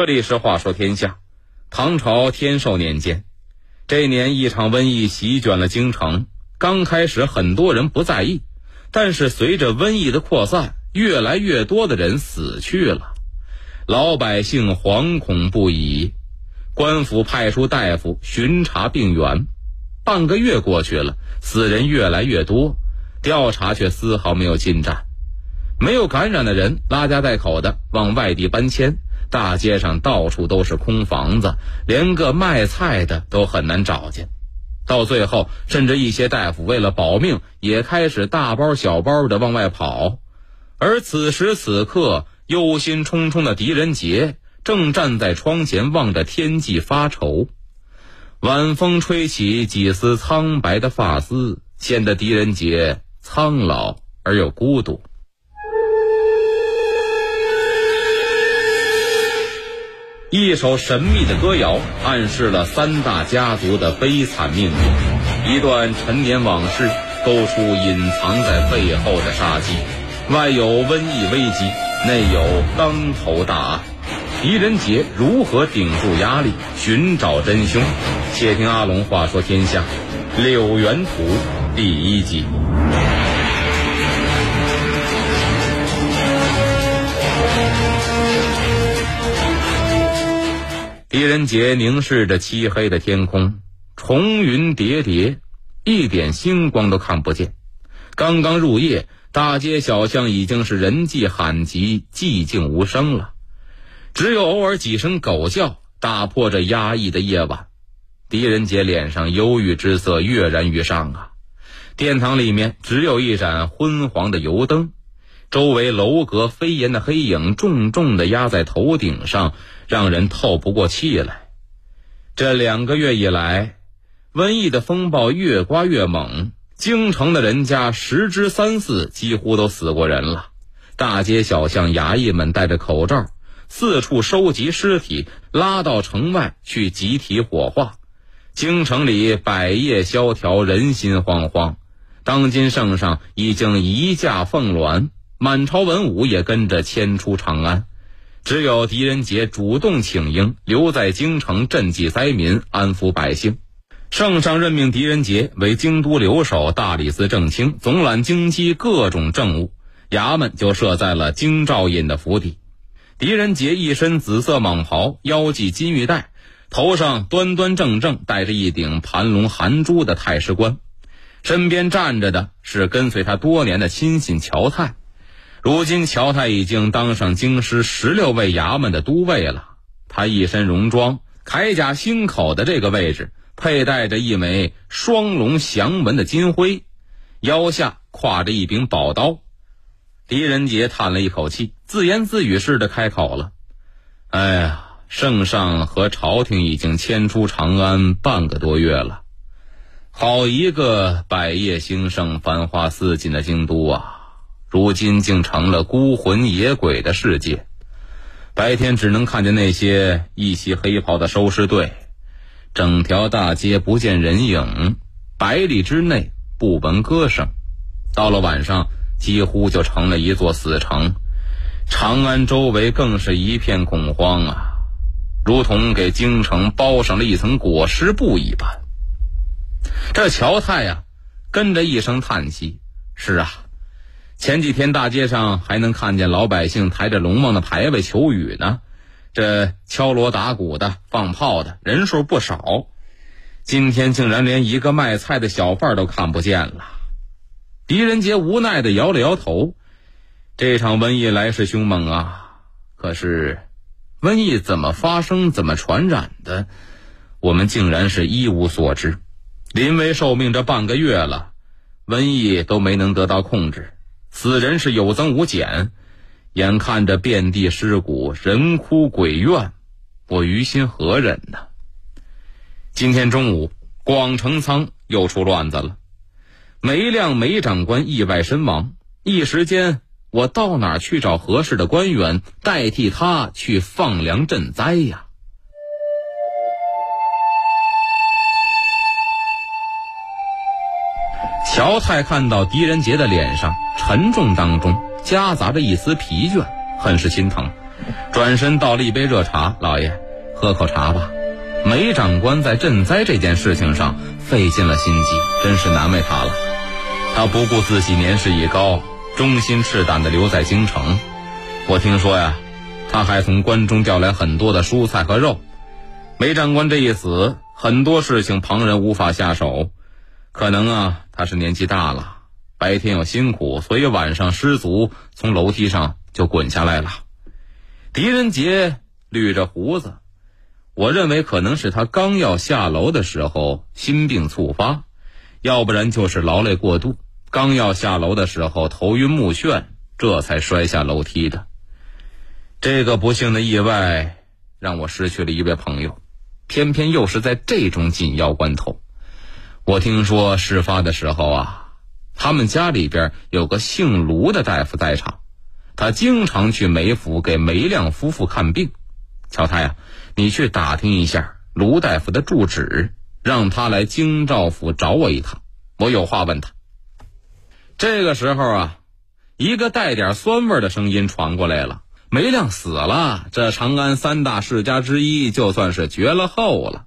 这里是话说天下，唐朝天寿年间，这年一场瘟疫席卷了京城。刚开始很多人不在意，但是随着瘟疫的扩散，越来越多的人死去了，老百姓惶恐不已。官府派出大夫巡查病源，半个月过去了，死人越来越多，调查却丝毫没有进展。没有感染的人拉家带口的往外地搬迁。大街上到处都是空房子，连个卖菜的都很难找见。到最后，甚至一些大夫为了保命，也开始大包小包的往外跑。而此时此刻，忧心忡忡的狄仁杰正站在窗前望着天际发愁。晚风吹起几丝苍白的发丝，显得狄仁杰苍老而又孤独。一首神秘的歌谣暗示了三大家族的悲惨命运，一段陈年往事勾出隐藏在背后的杀机。外有瘟疫危机，内有当头大案，狄仁杰如何顶住压力，寻找真凶？且听阿龙话说天下，《柳原图》第一集。狄仁杰凝视着漆黑的天空，重云叠叠，一点星光都看不见。刚刚入夜，大街小巷已经是人迹罕及，寂静无声了，只有偶尔几声狗叫打破这压抑的夜晚。狄仁杰脸上忧郁之色跃然于上啊！殿堂里面只有一盏昏黄的油灯。周围楼阁飞檐的黑影重重的压在头顶上，让人透不过气来。这两个月以来，瘟疫的风暴越刮越猛，京城的人家十之三四几乎都死过人了。大街小巷，衙役们戴着口罩，四处收集尸体，拉到城外去集体火化。京城里百业萧条，人心惶惶。当今圣上已经移驾凤鸾。满朝文武也跟着迁出长安，只有狄仁杰主动请缨，留在京城赈济灾民，安抚百姓。圣上任命狄仁杰为京都留守大理寺正卿，总揽京畿各种政务，衙门就设在了京兆尹的府邸。狄仁杰一身紫色蟒袍，腰系金玉带，头上端端正正戴着一顶盘龙含珠的太师冠，身边站着的是跟随他多年的亲信乔泰。如今乔太已经当上京师十六位衙门的都尉了。他一身戎装，铠甲心口的这个位置，佩戴着一枚双龙祥纹的金徽，腰下挎着一柄宝刀。狄仁杰叹了一口气，自言自语似的开口了：“哎呀，圣上和朝廷已经迁出长安半个多月了，好一个百业兴盛、繁华似锦的京都啊！”如今竟成了孤魂野鬼的世界，白天只能看见那些一袭黑袍的收尸队，整条大街不见人影，百里之内不闻歌声。到了晚上，几乎就成了一座死城，长安周围更是一片恐慌啊，如同给京城包上了一层裹尸布一般。这乔太呀，跟着一声叹息：“是啊。”前几天大街上还能看见老百姓抬着龙王的牌位求雨呢，这敲锣打鼓的、放炮的人数不少。今天竟然连一个卖菜的小贩都看不见了。狄仁杰无奈的摇了摇头，这场瘟疫来势凶猛啊！可是，瘟疫怎么发生、怎么传染的，我们竟然是一无所知。临危受命这半个月了，瘟疫都没能得到控制。死人是有增无减，眼看着遍地尸骨，人哭鬼怨，我于心何忍呢？今天中午，广成仓又出乱子了，梅亮梅长官意外身亡。一时间，我到哪去找合适的官员代替他去放粮赈灾呀？乔太看到狄仁杰的脸上沉重当中夹杂着一丝疲倦，很是心疼，转身倒了一杯热茶，老爷喝口茶吧。梅长官在赈灾这件事情上费尽了心机，真是难为他了。他不顾自己年事已高，忠心赤胆地留在京城。我听说呀，他还从关中调来很多的蔬菜和肉。梅长官这一死，很多事情旁人无法下手。可能啊，他是年纪大了，白天又辛苦，所以晚上失足从楼梯上就滚下来了。狄仁杰捋着胡子。我认为可能是他刚要下楼的时候心病猝发，要不然就是劳累过度，刚要下楼的时候头晕目眩，这才摔下楼梯的。这个不幸的意外让我失去了一位朋友，偏偏又是在这种紧要关头。我听说事发的时候啊，他们家里边有个姓卢的大夫在场，他经常去梅府给梅亮夫妇看病。乔太呀。你去打听一下卢大夫的住址，让他来京兆府找我一趟，我有话问他。这个时候啊，一个带点酸味的声音传过来了：“梅亮死了，这长安三大世家之一就算是绝了后了。”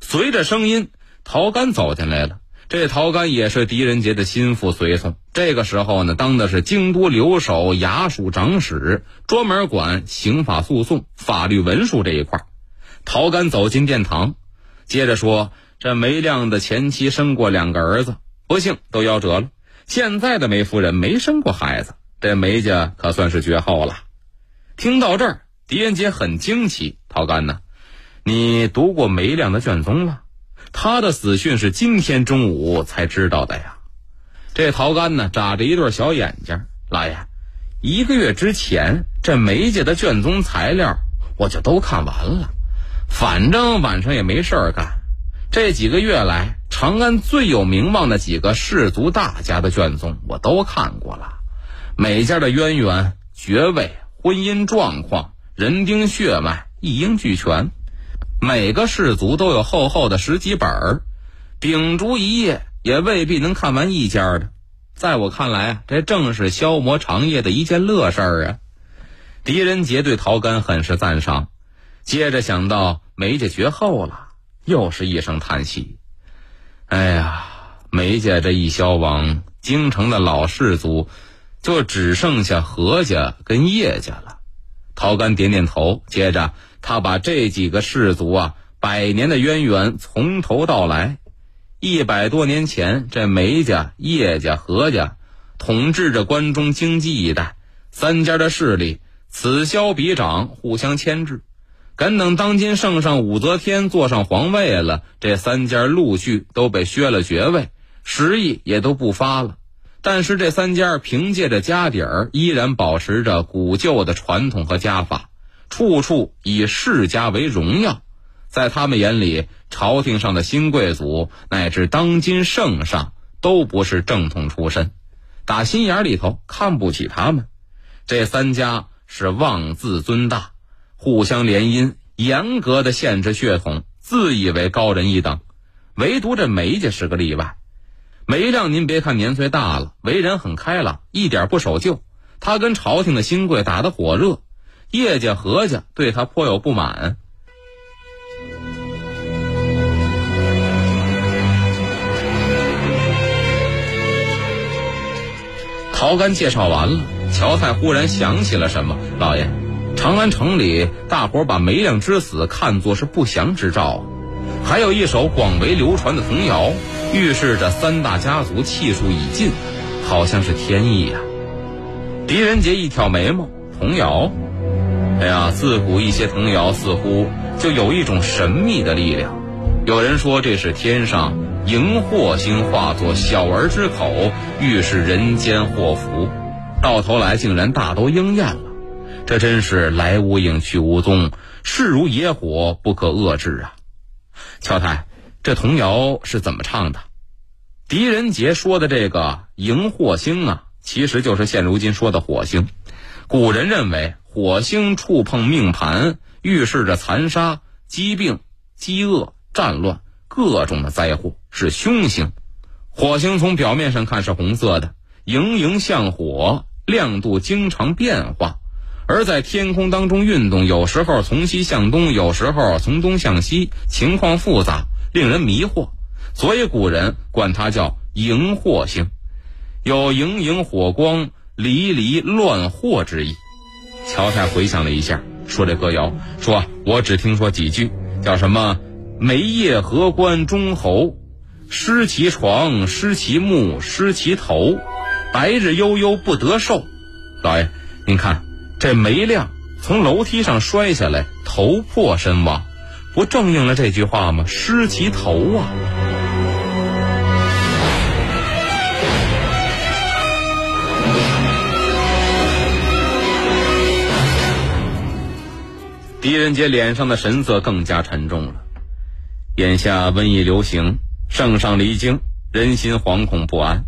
随着声音，陶干走进来了。这陶干也是狄仁杰的心腹随从，这个时候呢，当的是京都留守衙署长史，专门管刑法诉讼、法律文书这一块。陶干走进殿堂，接着说：“这梅亮的前妻生过两个儿子，不幸都夭折了。现在的梅夫人没生过孩子，这梅家可算是绝后了。”听到这儿，狄仁杰很惊奇：“陶干呢？你读过梅亮的卷宗了？他的死讯是今天中午才知道的呀？”这陶干呢，眨着一对小眼睛：“老爷，一个月之前，这梅家的卷宗材料我就都看完了。”反正晚上也没事儿干，这几个月来，长安最有名望的几个氏族大家的卷宗我都看过了，每家的渊源、爵位、婚姻状况、人丁血脉一应俱全，每个氏族都有厚厚的十几本儿，秉烛一夜也未必能看完一家的。在我看来，这正是消磨长夜的一件乐事儿啊。狄仁杰对陶干很是赞赏。接着想到梅家绝后了，又是一声叹息。哎呀，梅家这一消亡，京城的老氏族就只剩下何家跟叶家了。陶干点点头，接着他把这几个氏族啊百年的渊源从头到来。一百多年前，这梅家、叶家、何家统治着关中京畿一带，三家的势力此消彼长，互相牵制。敢等当今圣上武则天坐上皇位了，这三家陆续都被削了爵位，食邑也都不发了。但是这三家凭借着家底儿，依然保持着古旧的传统和家法，处处以世家为荣耀。在他们眼里，朝廷上的新贵族乃至当今圣上都不是正统出身，打心眼里头看不起他们。这三家是妄自尊大。互相联姻，严格的限制血统，自以为高人一等。唯独这梅家是个例外。梅亮，您别看年岁大了，为人很开朗，一点不守旧。他跟朝廷的新贵打得火热，叶家、何家对他颇有不满。陶干介绍完了，乔太忽然想起了什么，老爷。长安城里，大伙把梅亮之死看作是不祥之兆，还有一首广为流传的童谣，预示着三大家族气数已尽，好像是天意呀。狄仁杰一挑眉毛，童谣，哎呀，自古一些童谣似乎就有一种神秘的力量。有人说这是天上荧惑星化作小儿之口，预示人间祸福，到头来竟然大都应验了。这真是来无影去无踪，势如野火，不可遏制啊！乔太，这童谣是怎么唱的？狄仁杰说的这个荧惑星啊，其实就是现如今说的火星。古人认为火星触碰命盘，预示着残杀、疾病、饥饿、战乱各种的灾祸，是凶星。火星从表面上看是红色的，莹莹像火，亮度经常变化。而在天空当中运动，有时候从西向东，有时候从东向西，情况复杂，令人迷惑。所以古人管它叫荧惑星，有荧荧火光、离离乱惑之意。乔太回想了一下，说：“这歌谣，说我只听说几句，叫什么‘梅叶合关中侯，失其床，失其木，失其头，白日悠悠不得寿’。老爷，您看这梅亮从楼梯上摔下来，头破身亡，不正应了这句话吗？失其头啊！”狄仁杰脸上的神色更加沉重了。眼下瘟疫流行，圣上离京，人心惶恐不安，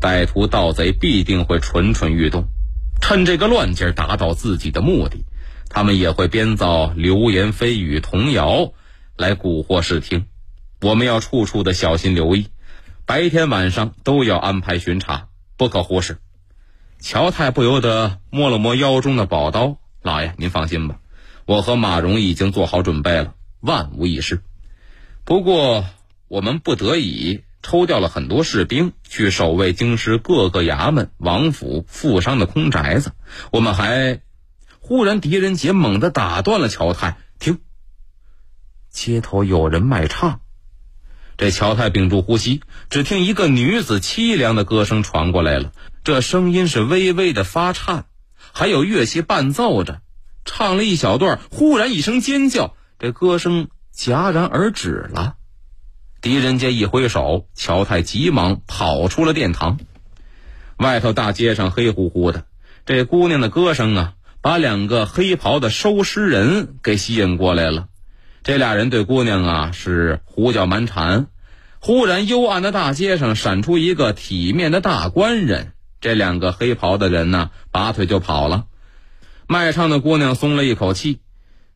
歹徒盗贼必定会蠢蠢欲动，趁这个乱劲儿达到自己的目的。他们也会编造流言蜚语、童谣来蛊惑视听。我们要处处的小心留意，白天晚上都要安排巡查，不可忽视。乔太不由得摸了摸腰中的宝刀，老爷您放心吧。我和马荣已经做好准备了，万无一失。不过我们不得已抽调了很多士兵去守卫京师各个衙门、王府、富商的空宅子。我们还……忽然，狄仁杰猛地打断了乔太：“听！街头有人卖唱。”这乔太屏住呼吸，只听一个女子凄凉的歌声传过来了。这声音是微微的发颤，还有乐器伴奏着。唱了一小段，忽然一声尖叫，这歌声戛然而止了。狄仁杰一挥手，乔太急忙跑出了殿堂。外头大街上黑乎乎的，这姑娘的歌声啊，把两个黑袍的收尸人给吸引过来了。这俩人对姑娘啊是胡搅蛮缠。忽然，幽暗的大街上闪出一个体面的大官人。这两个黑袍的人呢，拔腿就跑了。卖唱的姑娘松了一口气，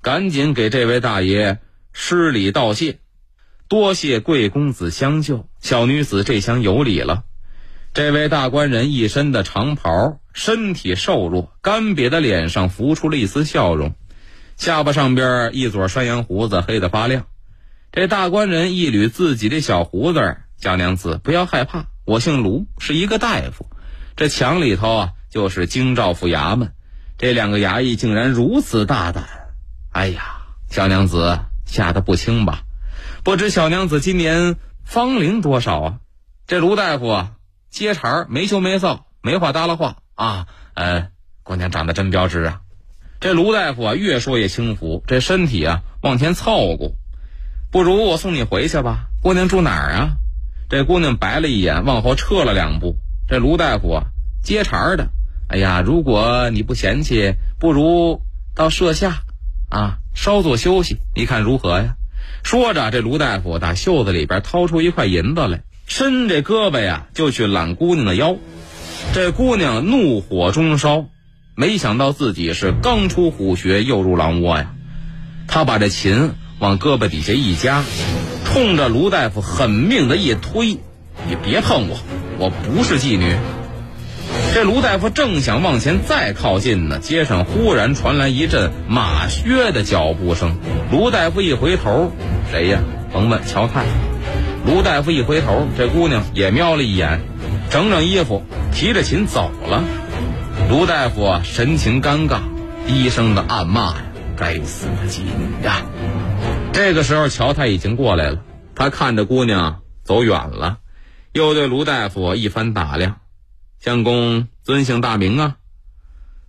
赶紧给这位大爷施礼道谢，多谢贵公子相救，小女子这厢有礼了。这位大官人一身的长袍，身体瘦弱，干瘪的脸上浮出了一丝笑容，下巴上边一撮山羊胡子黑得发亮。这大官人一捋自己的小胡子，小娘子不要害怕，我姓卢，是一个大夫，这墙里头啊就是京兆府衙门。这两个衙役竟然如此大胆！哎呀，小娘子吓得不轻吧？不知小娘子今年芳龄多少啊？这卢大夫啊，接茬没羞没臊，没话搭了话啊。呃，姑娘长得真标致啊。这卢大夫啊，越说越轻浮，这身体啊往前凑过。不如我送你回去吧。姑娘住哪儿啊？这姑娘白了一眼，往后撤了两步。这卢大夫啊，接茬的。哎呀，如果你不嫌弃，不如到舍下，啊，稍作休息，你看如何呀？说着，这卢大夫打袖子里边掏出一块银子来，伸这胳膊呀，就去揽姑娘的腰。这姑娘怒火中烧，没想到自己是刚出虎穴，又入狼窝呀。她把这琴往胳膊底下一夹，冲着卢大夫狠命的一推：“你别碰我，我不是妓女。”这卢大夫正想往前再靠近呢，街上忽然传来一阵马靴的脚步声。卢大夫一回头，谁呀？甭问，乔太。卢大夫一回头，这姑娘也瞄了一眼，整整衣服，提着琴走了。卢大夫，神情尴尬，低声的暗骂呀：“该死的妓女呀！”这个时候，乔太已经过来了，他看着姑娘走远了，又对卢大夫一番打量。相公尊姓大名啊？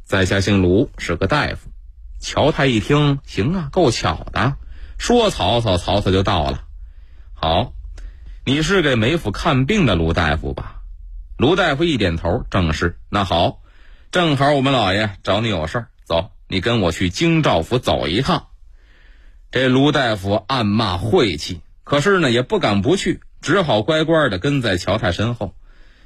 在下姓卢，是个大夫。乔太一听，行啊，够巧的。说曹操，曹操就到了。好，你是给梅府看病的卢大夫吧？卢大夫一点头，正是。那好，正好我们老爷找你有事儿，走，你跟我去京兆府走一趟。这卢大夫暗骂晦气，可是呢也不敢不去，只好乖乖的跟在乔太身后。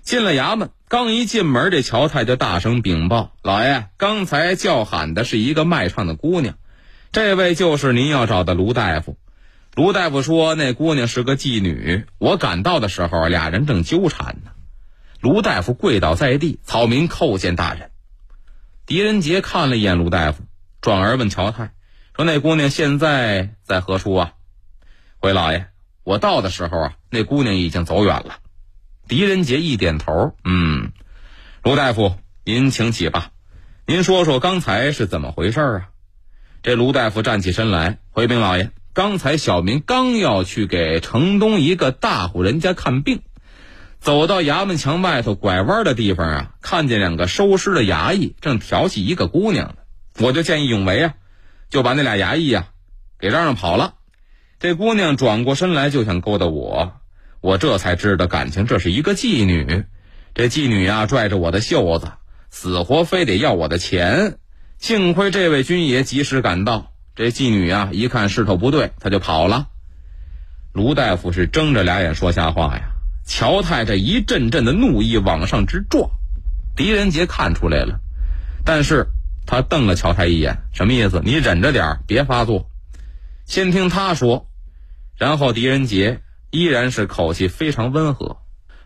进了衙门，刚一进门，这乔太就大声禀报：“老爷，刚才叫喊的是一个卖唱的姑娘，这位就是您要找的卢大夫。”卢大夫说：“那姑娘是个妓女，我赶到的时候，俩人正纠缠呢。”卢大夫跪倒在地：“草民叩见大人。”狄仁杰看了一眼卢大夫，转而问乔太说：“那姑娘现在在何处啊？”回老爷，我到的时候啊，那姑娘已经走远了。狄仁杰一点头，嗯，卢大夫，您请起吧。您说说刚才是怎么回事啊？这卢大夫站起身来，回禀老爷，刚才小民刚要去给城东一个大户人家看病，走到衙门墙外头拐弯的地方啊，看见两个收尸的衙役正调戏一个姑娘呢，我就见义勇为啊，就把那俩衙役啊给嚷嚷跑了。这姑娘转过身来就想勾搭我，我这才知道感情这是一个妓女。这妓女啊拽着我的袖子，死活非得要我的钱。幸亏这位军爷及时赶到，这妓女啊一看势头不对，他就跑了。卢大夫是睁着俩眼说瞎话呀！乔太这一阵阵的怒意往上直撞，狄仁杰看出来了，但是他瞪了乔太一眼，什么意思？你忍着点别发作。先听他说，然后狄仁杰依然是口气非常温和。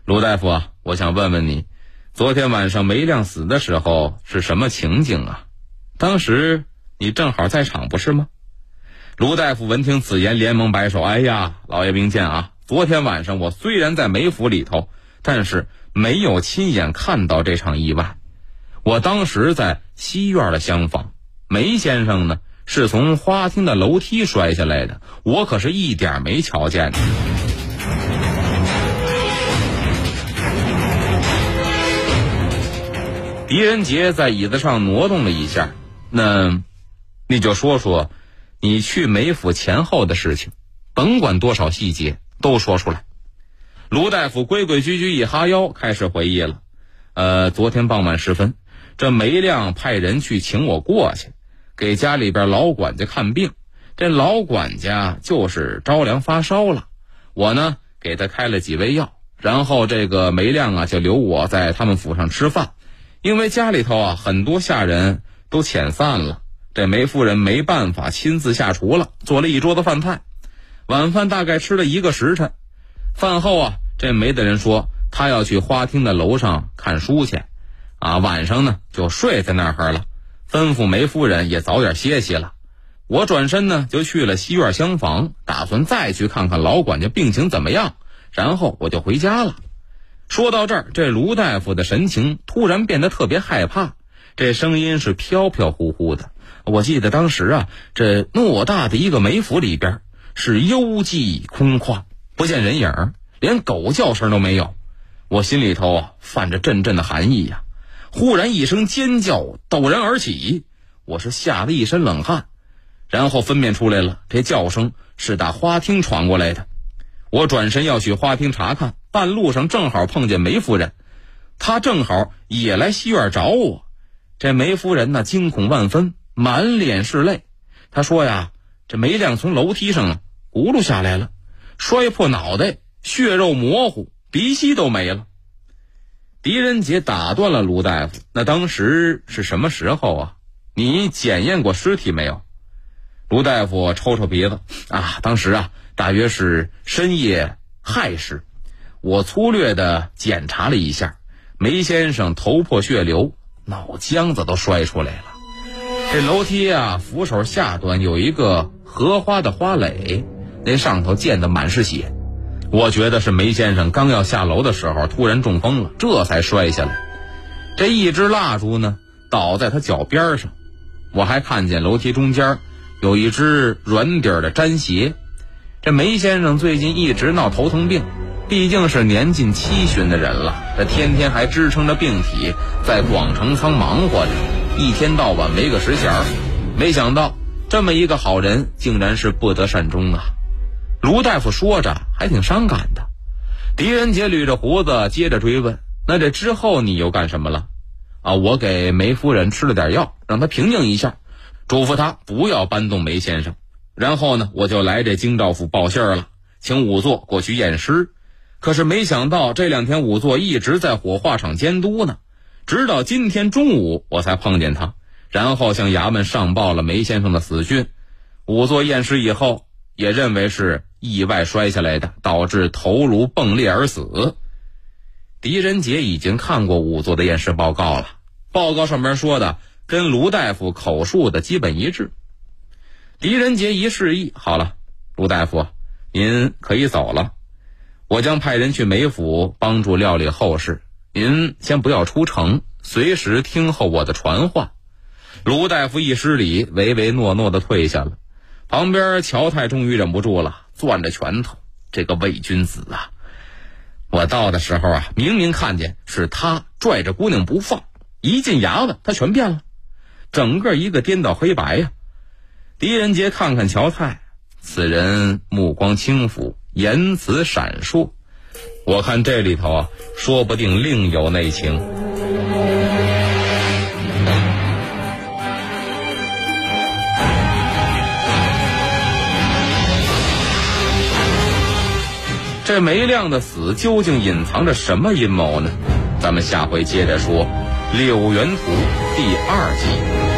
卢大夫啊，我想问问你，昨天晚上梅亮死的时候是什么情景啊？当时你正好在场不是吗？卢大夫闻听此言，连忙摆手：“哎呀，老爷明鉴啊！昨天晚上我虽然在梅府里头，但是没有亲眼看到这场意外。我当时在西院的厢房，梅先生呢？”是从花厅的楼梯摔下来的，我可是一点没瞧见。狄仁杰在椅子上挪动了一下，那，你就说说，你去梅府前后的事情，甭管多少细节，都说出来。卢大夫规规矩矩一哈腰，开始回忆了。呃，昨天傍晚时分，这梅亮派人去请我过去。给家里边老管家看病，这老管家就是着凉发烧了，我呢给他开了几味药，然后这个梅亮啊就留我在他们府上吃饭，因为家里头啊很多下人都遣散了，这梅夫人没办法亲自下厨了，做了一桌子饭菜，晚饭大概吃了一个时辰，饭后啊这梅大人说他要去花厅的楼上看书去，啊晚上呢就睡在那儿了。吩咐梅夫人也早点歇息了，我转身呢就去了西院厢房，打算再去看看老管家病情怎么样，然后我就回家了。说到这儿，这卢大夫的神情突然变得特别害怕，这声音是飘飘忽忽的。我记得当时啊，这偌大的一个梅府里边是幽寂空旷，不见人影，连狗叫声都没有，我心里头啊泛着阵阵的寒意呀。忽然一声尖叫陡然而起，我是吓得一身冷汗，然后分辨出来了，这叫声是打花厅传过来的。我转身要去花厅查看，半路上正好碰见梅夫人，她正好也来西院找我。这梅夫人呢，惊恐万分，满脸是泪。她说呀：“这梅亮从楼梯上啊轱辘下来了，摔破脑袋，血肉模糊，鼻息都没了。”狄仁杰打断了卢大夫：“那当时是什么时候啊？你检验过尸体没有？”卢大夫抽抽鼻子：“啊，当时啊，大约是深夜亥时。我粗略的检查了一下，梅先生头破血流，脑浆子都摔出来了。这楼梯啊，扶手下端有一个荷花的花蕾，那上头溅的满是血。”我觉得是梅先生刚要下楼的时候突然中风了，这才摔下来。这一支蜡烛呢，倒在他脚边上。我还看见楼梯中间有一只软底的毡鞋。这梅先生最近一直闹头疼病，毕竟是年近七旬的人了，这天天还支撑着病体在广成仓忙活着，一天到晚没个时闲儿。没想到这么一个好人，竟然是不得善终啊！卢大夫说着，还挺伤感的。狄仁杰捋着胡子，接着追问：“那这之后你又干什么了？”啊，我给梅夫人吃了点药，让她平静一下，嘱咐她不要搬动梅先生。然后呢，我就来这京兆府报信儿了，请仵作过去验尸。可是没想到这两天仵作一直在火化场监督呢，直到今天中午我才碰见他，然后向衙门上报了梅先生的死讯。仵作验尸以后，也认为是。意外摔下来的，导致头颅迸裂而死。狄仁杰已经看过仵作的验尸报告了，报告上面说的跟卢大夫口述的基本一致。狄仁杰一示意，好了，卢大夫，您可以走了。我将派人去梅府帮助料理后事，您先不要出城，随时听候我的传话。卢大夫一施礼，唯唯诺诺的退下了。旁边乔太终于忍不住了，攥着拳头：“这个伪君子啊！我到的时候啊，明明看见是他拽着姑娘不放，一进衙门，他全变了，整个一个颠倒黑白呀！”狄仁杰看看乔太，此人目光轻浮。言辞闪烁，我看这里头啊，说不定另有内情。这梅亮的死究竟隐藏着什么阴谋呢？咱们下回接着说《柳原图》第二集。